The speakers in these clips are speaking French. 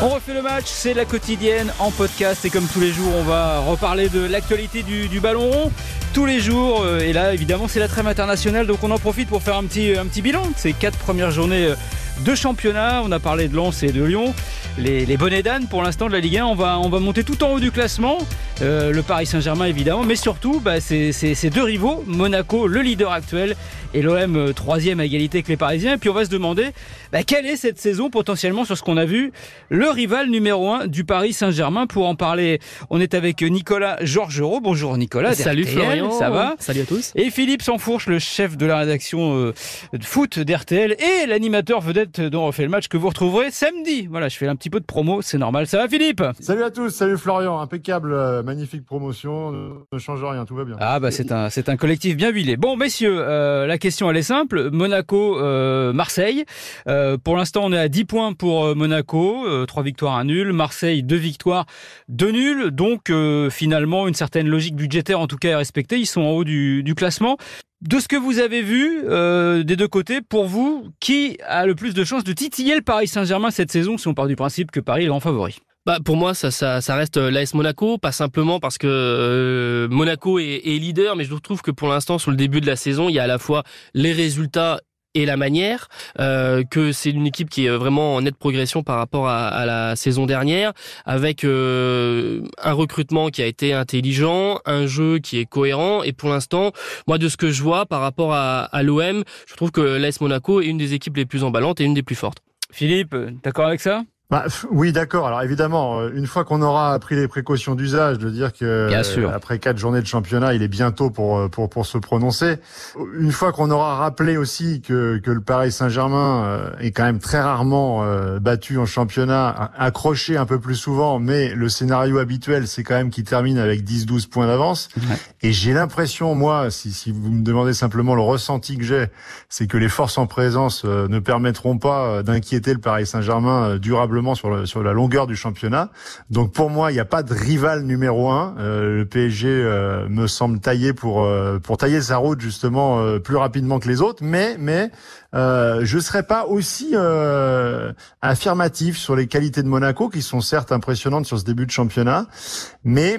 On refait le match, c'est la quotidienne en podcast et comme tous les jours, on va reparler de l'actualité du, ballon rond tous les jours. Euh, et là, évidemment, c'est la trêve internationale, donc on en profite pour faire un petit, bilan de ces quatre premières journées euh, de championnat. On a parlé de Lens et de Lyon. Les, les bonnets d'âne pour l'instant de la Ligue 1, on va, on va monter tout en haut du classement. Euh, le Paris Saint-Germain évidemment, mais surtout bah, ces deux rivaux, Monaco, le leader actuel, et l'OM troisième à égalité avec les Parisiens. Et puis on va se demander bah, quelle est cette saison potentiellement sur ce qu'on a vu, le rival numéro un du Paris Saint-Germain. Pour en parler, on est avec Nicolas Georgerot. Bonjour Nicolas. Salut Florian. Ça va? Salut à tous. Et Philippe Sansfourche, le chef de la rédaction euh, de foot d'RTL et l'animateur vedette dont on fait le match que vous retrouverez samedi. Voilà, je fais un petit peu de promo, c'est normal. Ça va Philippe? Salut à tous, salut Florian, impeccable, euh, magnifique promotion, ne change rien, tout va bien. Ah bah c'est un c'est un collectif bien huilé. Bon messieurs, euh, la question elle est simple, Monaco Marseille. pour l'instant, on est à 10 points pour Monaco, 3 victoires, 1 nul, Marseille 2 victoires, 2 nuls. Donc finalement une certaine logique budgétaire en tout cas est respectée, ils sont en haut du, classement. De ce que vous avez vu euh, des deux côtés, pour vous, qui a le plus de chances de titiller le Paris Saint-Germain cette saison si on part du principe que Paris est grand favori? Bah pour moi ça ça, ça reste euh, l'AS Monaco pas simplement parce que euh, Monaco est, leader mais je trouve que pour l'instant sur le début de la saison il y a à la fois les résultats et la manière, euh, que c'est une équipe qui est vraiment en nette progression par rapport à, la saison dernière, avec un recrutement qui a été intelligent, un jeu qui est cohérent, et pour l'instant, moi de ce que je vois par rapport à, à l'OM, je trouve que l'AS Monaco est une des équipes les plus emballantes et une des plus fortes. Philippe, d'accord avec ça? Bah, oui, d'accord. Alors évidemment, euh, une fois qu'on aura pris les précautions d'usage, de dire que Bien sûr. après quatre journées de championnat, il est bientôt pour euh, pour pour se prononcer. Une fois qu'on aura rappelé aussi que que le Paris Saint-Germain euh, est quand même très rarement battu en championnat, accroché un peu plus souvent, mais le scénario habituel, c'est quand même qu'il termine avec 10-12 points d'avance. Et j'ai l'impression, moi, si si vous me demandez simplement le ressenti que j'ai, c'est que les forces en présence ne permettront pas d'inquiéter le Paris Saint-Germain durablement sur, sur la longueur du championnat. Donc pour moi, il n'y a pas de rival numéro un. Euh, le PSG euh, me semble taillé pour euh, pour tailler sa route justement plus rapidement que les autres, mais mais euh, je serais pas aussi affirmatif sur les qualités de Monaco qui sont certes impressionnantes sur ce début de championnat, mais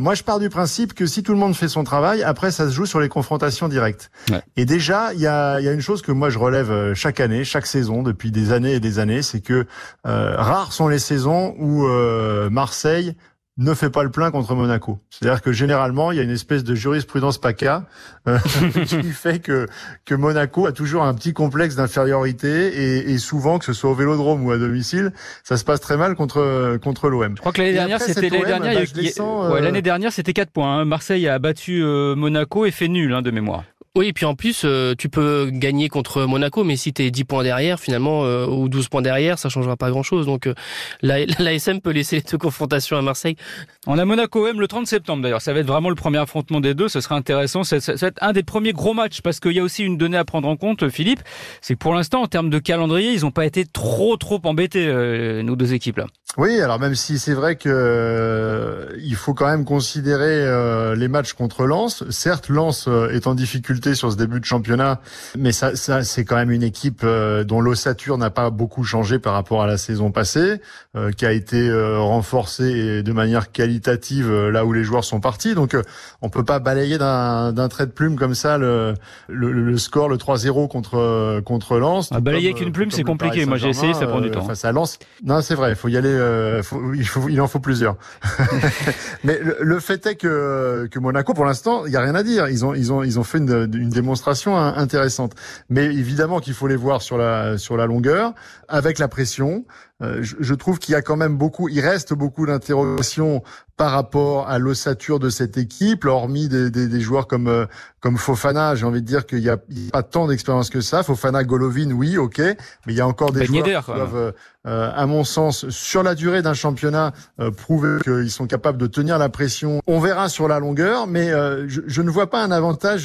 moi je pars du principe que si tout le monde fait son travail, après ça se joue sur les confrontations directes. Et déjà, il y a, y a une chose que moi je relève chaque année, chaque saison depuis des années et des années, c'est que euh, rares sont les saisons où euh, Marseille ne fait pas le plein contre Monaco. C'est-à-dire que généralement, il y a une espèce de jurisprudence PACA euh, qui fait que, que Monaco a toujours un petit complexe d'infériorité et, et, souvent, que ce soit au Vélodrome ou à domicile, ça se passe très mal contre contre l'OM. Je crois que l'année dernière, c'était l'année dernière, bah, l'année dernière, c'était 4 points. Hein. Marseille a battu Monaco et fait nul hein, de mémoire. Oui, et puis en plus, euh, tu peux gagner contre Monaco, mais si tu es 10 points derrière, finalement, euh, ou 12 points derrière, ça changera pas grand-chose. Donc euh, l'ASM peut laisser les deux confrontations à Marseille. On a Monaco-M le 30 septembre d'ailleurs. Ça va être vraiment le premier affrontement des deux. Ce sera intéressant. Ça, va être un des premiers gros matchs parce qu'il y a aussi une donnée à prendre en compte, Philippe. C'est que pour l'instant, en termes de calendrier, ils n'ont pas été trop, trop embêtés, nos deux équipes-là. Oui, alors même si c'est vrai que il faut quand même considérer les matchs contre Lens. Certes, Lens est en difficulté sur ce début de championnat, mais ça, ça c'est quand même une équipe euh, dont l'ossature n'a pas beaucoup changé par rapport à la saison passée, euh, qui a été euh, renforcée de manière qualitative là où les joueurs sont partis. Donc on peut pas balayer d'un trait de plume comme ça le, le, score, le 3-0 contre contre Lens. Ah, balayer avec une plume, c'est compliqué. Moi j'ai essayé, ça prend du temps. Face à Lens, non c'est vrai, il faut y aller. Il, faut, il en faut plusieurs. mais le, fait est que que Monaco, pour l'instant, il y a rien à dire. Ils ont ils ont ils ont fait une une démonstration intéressante. Mais évidemment qu'il faut les voir sur la sur la longueur, avec la pression. Euh, je, trouve qu'il y a quand même beaucoup, il reste beaucoup d'interrogations par rapport à l'ossature de cette équipe, hormis des, des, des joueurs comme euh, comme Fofana. J'ai envie de dire qu'il n'y a, pas tant d'expérience que ça. Fofana, Golovin, oui, ok, mais il y a encore des ben joueurs qui doivent, euh, à mon sens, sur la durée d'un championnat, prouver qu'ils sont capables de tenir la pression. On verra sur la longueur, mais je, je, ne vois pas un avantage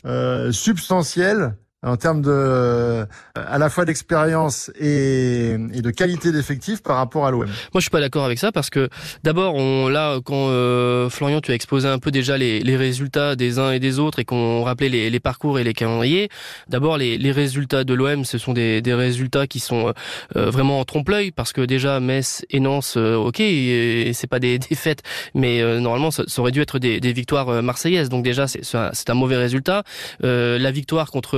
substantiel en termes de à la fois d'expérience et, de qualité d'effectif par rapport à l'OM. Moi, je suis pas d'accord avec ça parce que d'abord, on là quand euh, Florian, tu as exposé un peu déjà les, les résultats des uns et des autres et qu'on rappelait les, les, parcours et les calendriers. D'abord, les, les résultats de l'OM, ce sont des, des résultats qui sont euh, vraiment en trompe-l'œil parce que déjà Metz et Nantes, euh, ok, et, c'est pas des défaites, mais normalement ça, ça, aurait dû être des, des victoires marseillaises. Donc déjà, c'est un, un, mauvais résultat. la victoire contre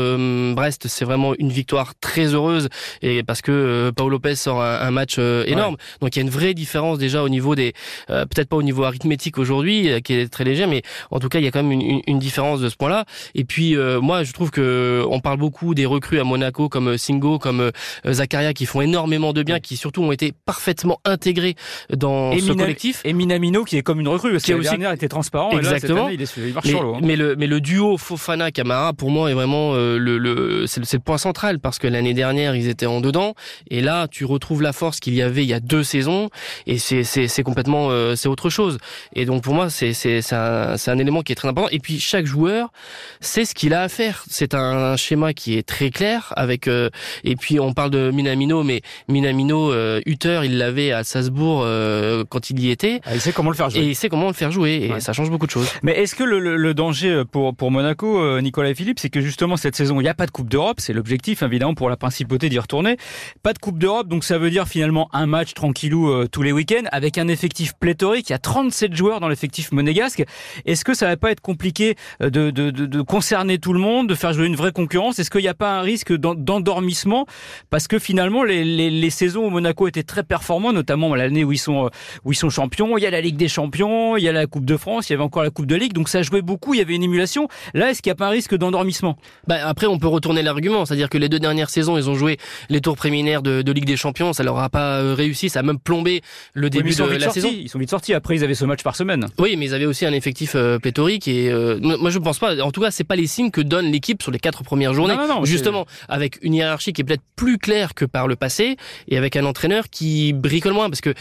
Brest, c'est vraiment une victoire très heureuse et parce que euh, Paul Lopez sort un, match euh, énorme. Donc il y a une vraie différence déjà au niveau des, euh, peut-être pas au niveau arithmétique aujourd'hui, qui est très léger, mais en tout cas il y a quand même une, une, différence de ce point-là. Et puis moi je trouve que on parle beaucoup des recrues à Monaco comme Singo, comme Zakaria qui font énormément de bien, qui surtout ont été parfaitement intégrés dans ce collectif. Et Minamino qui est comme une recrue, parce que aussi... dernière était transparent. Exactement. il, est, il marche mais, sur l'eau. Hein. Mais le mais le duo Fofana Camara pour moi est vraiment le, le c'est le point central parce que l'année dernière ils étaient en dedans. Et là tu retrouves la force qu'il y avait il y a deux saisons. Et c'est complètement euh, c'est autre chose. Et donc pour moi c'est c'est c'est un un élément qui est très important. Et puis chaque joueur sait ce qu'il a à faire. C'est un schéma qui est très clair avec euh, et puis on parle de Minamino mais Minamino euh, Hutter il l'avait à Salzbourg euh, quand il y était. Ah, il sait comment le faire jouer. Et il sait comment le faire jouer. Et ça change beaucoup de choses. Mais est-ce que le, le, le, danger pour pour Monaco Nicolas et Philippe c'est que justement cette saison il n'y a pas de Coupe d'Europe c'est l'objectif évidemment pour la principauté d'y retourner pas de Coupe d'Europe, donc ça veut dire finalement un match tranquillou euh, tous les week-ends avec un effectif pléthorique. Il y a 37 joueurs dans l'effectif monégasque. Est-ce que ça va pas être compliqué euh, de, de, de, de, concerner tout le monde, de faire jouer une vraie concurrence? Est-ce qu'il n'y a pas un risque d'endormissement? Parce que finalement, les, les, les, saisons où Monaco était très performant, notamment l'année où ils sont où ils sont champions, il y a la Ligue des Champions, il y a la Coupe de France, il y avait encore la Coupe de Ligue, donc ça jouait beaucoup. Il y avait une émulation. Là, est-ce qu'il n'y a pas un risque d'endormissement? Bah, Après, on peut retourner l'argument, c'est-à-dire que les deux dernières saisons, ils ont joué les tours préliminaires de, de Ligue des Champions, ça leur a pas euh, réussi, ça a même plombé le début de la saison. Ils sont vite sortis. Après, ils avaient ce match par semaine. Oui, mais ils avaient aussi un effectif euh, pléthorique et euh, moi je pense pas. En tout cas, c'est pas les signes que donne l'équipe sur les quatre premières journées. Non, non, non, Justement, avec une hiérarchie qui est peut-être plus claire que par le passé et avec un entraîneur qui bricole moins parce que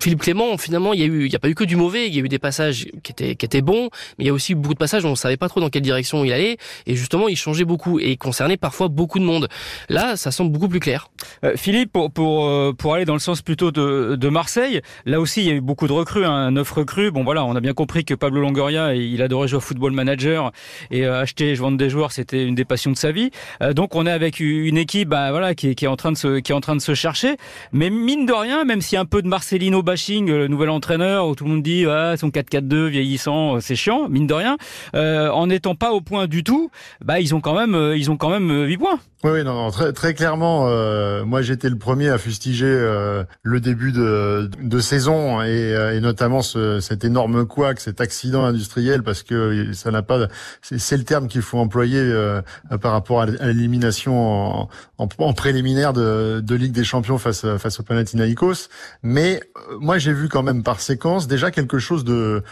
Philippe Clément, finalement, il y a eu, il y a pas eu que du mauvais. Il y a eu des passages qui étaient qui étaient bons, mais il y a aussi beaucoup de passages où on savait pas trop dans quelle direction il allait et justement, il changeait beaucoup et il concernait parfois beaucoup de monde. Là, ça semble beaucoup plus clair. Philippe, pour, pour, euh, pour aller dans le sens plutôt de, de Marseille, là aussi il y a eu beaucoup de recrues, hein, neuf recrues. Bon voilà, on a bien compris que Pablo Longoria, il adorait jouer au football manager et euh, acheter et vendre des joueurs, c'était une des passions de sa vie. Euh, donc on est avec une équipe, bah, voilà, qui, qui, est en train de se, qui est en train de se chercher. Mais mine de rien, même s'il y a un peu de Marcelino bashing, le nouvel entraîneur, où tout le monde dit ah, son 4-4-2 vieillissant, c'est chiant, mine de rien, en n'étant pas au point du tout, bah ils ont quand même, ils ont quand même 8 points. Oui, non, non, très, très clairement, moi j'étais le premier à fustiger euh, le début de, de saison et, euh, et notamment ce, cet énorme couac, cet accident industriel, parce que ça n'a pas, c'est le terme qu'il faut employer euh, par rapport à l'élimination en, en, préliminaire de, de Ligue des Champions face face au Panathinaikos. Mais moi, j'ai vu quand même par séquence déjà quelque chose de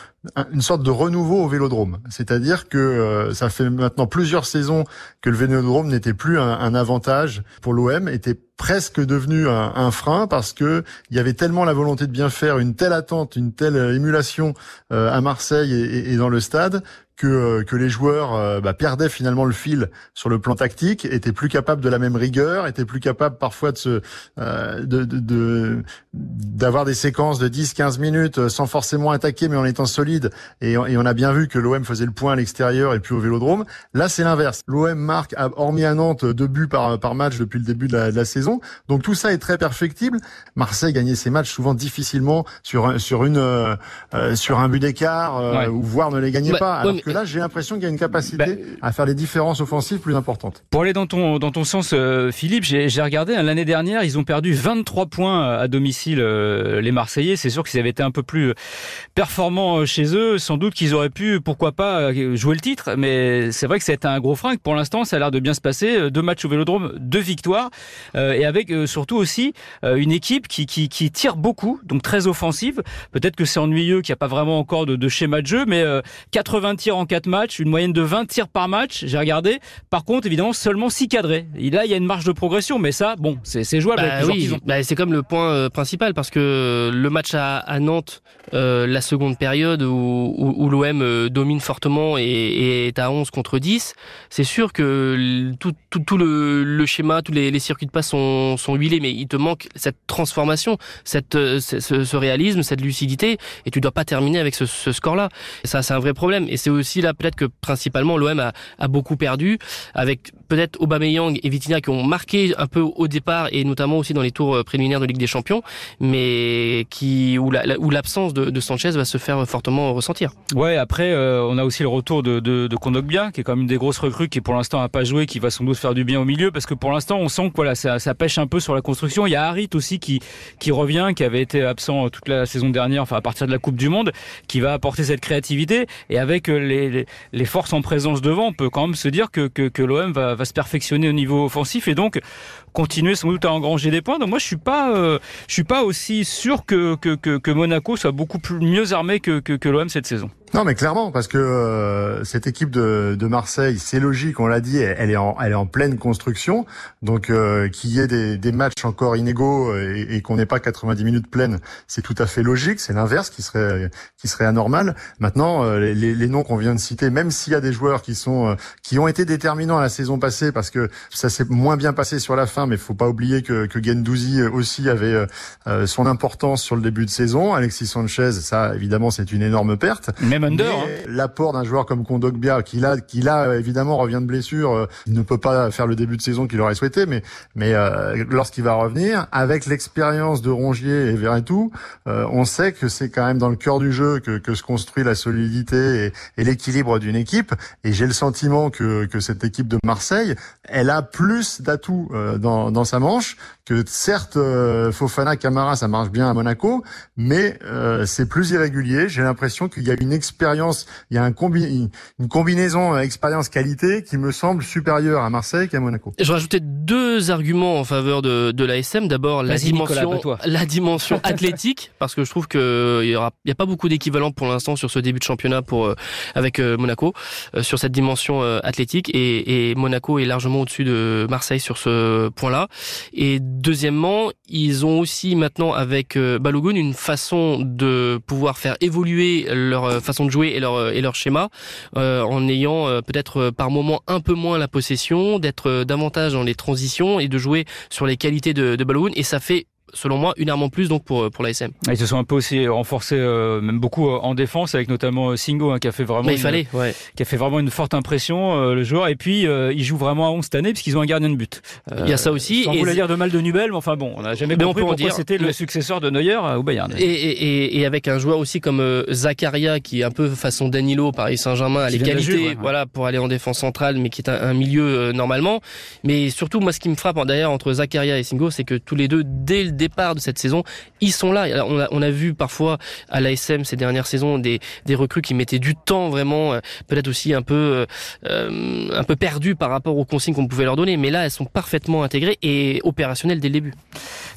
une sorte de renouveau au Vélodrome. C'est-à-dire que ça fait maintenant plusieurs saisons que le Vélodrome n'était plus un, un avantage pour l'OM, était presque devenu un, frein parce que il y avait tellement la volonté de bien faire, une telle attente, une telle émulation euh, à Marseille et, dans le stade que, euh, que les joueurs euh, bah, perdaient finalement le fil sur le plan tactique, étaient plus capables de la même rigueur, étaient plus capables parfois de se euh, de, de, d'avoir des séquences de 10-15 minutes sans forcément attaquer mais en étant solide et, et on a bien vu que l'OM faisait le point à l'extérieur et puis au Vélodrome. Là c'est l'inverse. L'OM marque hormis à Nantes deux buts par par match depuis le début de la, de la, saison. Donc tout ça est très perfectible. Marseille gagnait ses matchs souvent difficilement sur sur une euh, sur un but d'écart ou voire ne les gagnait bah, pas que là, j'ai l'impression qu'il y a une capacité bah, à faire des différences offensives plus importantes. Pour aller dans ton, dans ton sens, euh, Philippe, j'ai regardé, hein, l'année dernière, ils ont perdu 23 points à domicile, euh, les Marseillais. C'est sûr qu'ils avaient été un peu plus performants euh, chez eux. Sans doute qu'ils auraient pu, pourquoi pas, jouer le titre. Mais c'est vrai que c'est un gros frein. Pour l'instant, ça a l'air de bien se passer. Deux matchs au Vélodrome, deux victoires. et avec surtout aussi une équipe qui, qui, qui, tire beaucoup, donc très offensive. Peut-être que c'est ennuyeux qu'il n'y a pas vraiment encore de, de, schéma de jeu, mais 80 tirs tirs en 4 matchs, une moyenne de 20 tirs par match, j'ai regardé. Par contre, évidemment, seulement 6 cadrés. Et là, il y a une marge de progression, mais ça, bon, c'est jouable. Bah, oui, bah, c'est comme le point euh, principal, parce que le match à, à Nantes, euh, la seconde période où, où, l'OM euh, domine fortement et, et, est à 11 contre 10, c'est sûr que tout, tout, tout le, le, schéma, tous les, les, circuits de passe sont, sont huilés, mais il te manque cette transformation, cette, ce, ce réalisme, cette lucidité, et tu dois pas terminer avec ce, ce score-là. Ça, c'est un vrai problème. Et c'est aussi là peut-être que principalement l'OM a, a beaucoup perdu, avec peut-être Aubameyang et Vitinha qui ont marqué un peu au départ et notamment aussi dans les tours euh, préliminaires de Ligue des Champions, mais qui où l'absence de, Sanchez va se faire fortement ressentir. Ouais, après euh, on a aussi le retour de, de, Kondogbia qui est quand même une des grosses recrues qui pour l'instant n'a pas joué, qui va sans doute faire du bien au milieu parce que pour l'instant on sent que voilà ça, pêche un peu sur la construction. Il y a Harit aussi qui qui revient, qui avait été absent toute la saison dernière, enfin à partir de la Coupe du Monde, qui va apporter cette créativité et avec euh, les, forces en présence devant, on peut quand même se dire que, que l'OM va, va se perfectionner au niveau offensif et donc continuer sans doute à engranger des points. Donc moi je suis pas euh, je suis pas aussi sûr que, que, que, que Monaco soit beaucoup plus mieux armé que, que, que l'OM cette saison. Non, mais clairement, parce que euh, cette équipe de, de Marseille, c'est logique, on l'a dit, elle est en, elle est en pleine construction. Donc, euh, qu'il y ait des, des, matchs encore inégaux et, et qu'on n'ait pas 90 minutes pleines, c'est tout à fait logique. C'est l'inverse qui serait qui serait anormal. Maintenant, euh, les, les, noms qu'on vient de citer, même s'il y a des joueurs qui sont euh, qui ont été déterminants la saison passée, parce que ça s'est moins bien passé sur la fin, mais faut pas oublier que, que Gendouzi aussi avait son importance sur le début de saison. Alexis Sanchez, ça évidemment, c'est une énorme perte. Hein. L'apport d'un joueur comme Kondogbia, qui là, qui là évidemment revient de blessure, euh, ne peut pas faire le début de saison qu'il aurait souhaité, mais mais euh, lorsqu'il va revenir, avec l'expérience de Rongier et Verretou, euh, on sait que c'est quand même dans le cœur du jeu que, que se construit la solidité et, et l'équilibre d'une équipe. Et j'ai le sentiment que, que cette équipe de Marseille, elle a plus d'atouts dans, dans sa manche que certes Fofana, Camara, ça marche bien à Monaco, mais c'est plus irrégulier. J'ai l'impression qu'il y a une expérience, il y a un combi une combinaison euh, expérience-qualité qui me semble supérieure à Marseille qu'à Monaco. Je rajoutais deux arguments en faveur de, de l'ASM. D'abord, la dimension, la dimension athlétique, parce que je trouve que il y aura, il y a pas beaucoup d'équivalents pour l'instant sur ce début de championnat pour euh, avec euh, Monaco sur cette dimension athlétique et, et Monaco est largement au-dessus de Marseille sur ce point-là. Et deuxièmement, ils ont aussi maintenant avec Balogun une façon de pouvoir faire évoluer leur façon de jouer et leur et leur schéma, euh, en ayant euh, peut-être euh, par moment un peu moins la possession, d'être davantage dans les transitions et de jouer sur les qualités de, de Balogun. Et ça fait selon moi, une arme en plus donc pour pour l'ASM. Ils se sont un peu aussi renforcés, euh, même beaucoup euh, en défense, avec notamment euh, Singo hein, qui a fait vraiment, il fallait, ouais. qui a fait vraiment une forte impression le joueur. Et puis il joue vraiment à 11 cette année puisqu'ils ont un gardien de but. il y a ça aussi. Sans et voulait dire de mal de Nubel, mais enfin bon, on n'a jamais compris on pourquoi c'était le successeur de Neuer au Bayern. Et, et, et, avec un joueur aussi comme Zakaria qui est un peu façon Danilo Paris Saint-Germain, a les qualités, voilà, pour aller en défense centrale, mais qui est un, un milieu normalement. Mais surtout, moi, ce qui me frappe d'ailleurs entre Zakaria et Singo, c'est que tous les deux, dès le départ de cette saison, ils sont là. On a, on a vu parfois à l'ASM ces dernières saisons des, des recrues qui mettaient du temps vraiment, euh, peut-être aussi un peu euh, un peu perdus par rapport aux consignes qu'on pouvait leur donner. Mais là, elles sont parfaitement intégrées et opérationnelles dès le début.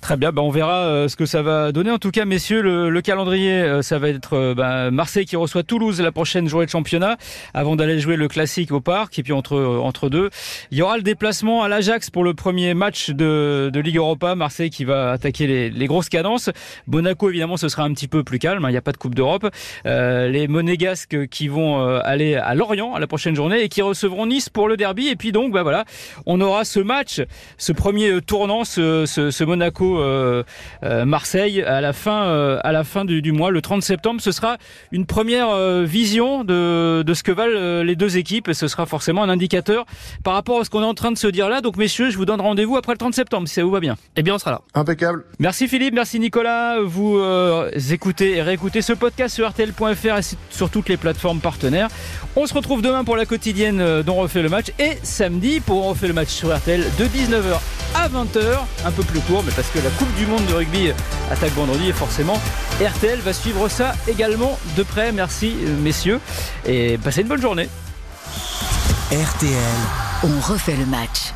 Très bien, bah on verra euh, ce que ça va donner. En tout cas, messieurs, le, le calendrier, euh, ça va être bah, Marseille qui reçoit Toulouse la prochaine journée de championnat, avant d'aller jouer le classique au parc. Et puis entre entre deux, il y aura le déplacement à l'Ajax pour le premier match de, de Ligue Europa. Marseille qui va attaquer les, les grosses cadences. Monaco, évidemment, ce sera un petit peu plus calme. Hein, il n'y a pas de Coupe d'Europe. Euh, les Monégasques qui vont euh, aller à Lorient à la prochaine journée et qui recevront Nice pour le derby. Et puis donc, bah voilà, on aura ce match, ce premier euh, tournant, ce, ce, ce Monaco euh, euh, Marseille à la fin, euh, à la fin du, du, mois, le 30 septembre. Ce sera une première vision de, de ce que valent les deux équipes. Et ce sera forcément un indicateur par rapport à ce qu'on est en train de se dire là. Donc, messieurs, je vous donne rendez-vous après le 30 septembre, si ça vous va bien. Eh bien, on sera là. Impeccable. Merci Philippe, merci Nicolas. Vous euh, écoutez et réécoutez ce podcast sur RTL.fr et sur toutes les plateformes partenaires. On se retrouve demain pour la quotidienne dont on refait le match et samedi pour on refait le match sur RTL de 19h à 20h. Un peu plus court, mais parce que la Coupe du Monde de rugby attaque vendredi et forcément RTL va suivre ça également de près. Merci euh, messieurs et passez une bonne journée. RTL, on refait le match.